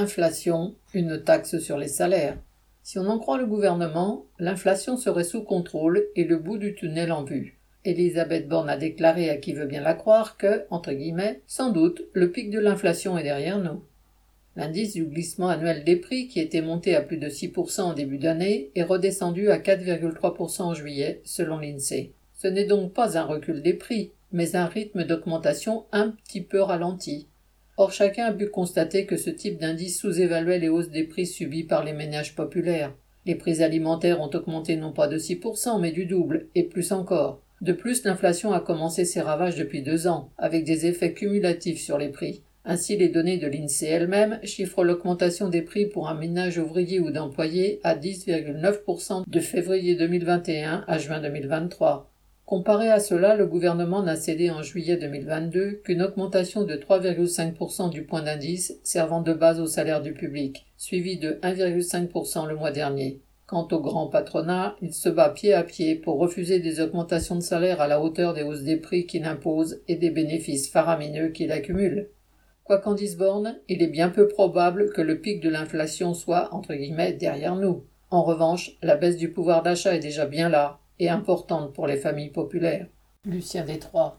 Inflation, une taxe sur les salaires. Si on en croit le gouvernement, l'inflation serait sous contrôle et le bout du tunnel en vue. Elisabeth Borne a déclaré à qui veut bien la croire que, entre guillemets, sans doute, le pic de l'inflation est derrière nous. L'indice du glissement annuel des prix, qui était monté à plus de 6% en début d'année, est redescendu à 4,3% en juillet, selon l'INSEE. Ce n'est donc pas un recul des prix, mais un rythme d'augmentation un petit peu ralenti. Or chacun a pu constater que ce type d'indice sous-évaluait les hausses des prix subies par les ménages populaires. Les prix alimentaires ont augmenté non pas de 6%, mais du double, et plus encore. De plus, l'inflation a commencé ses ravages depuis deux ans, avec des effets cumulatifs sur les prix. Ainsi, les données de l'INSEE elles-mêmes chiffrent l'augmentation des prix pour un ménage ouvrier ou d'employé à 10,9% de février 2021 à juin 2023. Comparé à cela, le gouvernement n'a cédé en juillet 2022 qu'une augmentation de 3,5% du point d'indice servant de base au salaire du public, suivi de 1,5% le mois dernier. Quant au grand patronat, il se bat pied à pied pour refuser des augmentations de salaire à la hauteur des hausses des prix qu'il impose et des bénéfices faramineux qu'il accumule. Quoi qu'en dise Borne, il est bien peu probable que le pic de l'inflation soit, entre guillemets, derrière nous. En revanche, la baisse du pouvoir d'achat est déjà bien là, et importante pour les familles populaires. Lucien Détroit.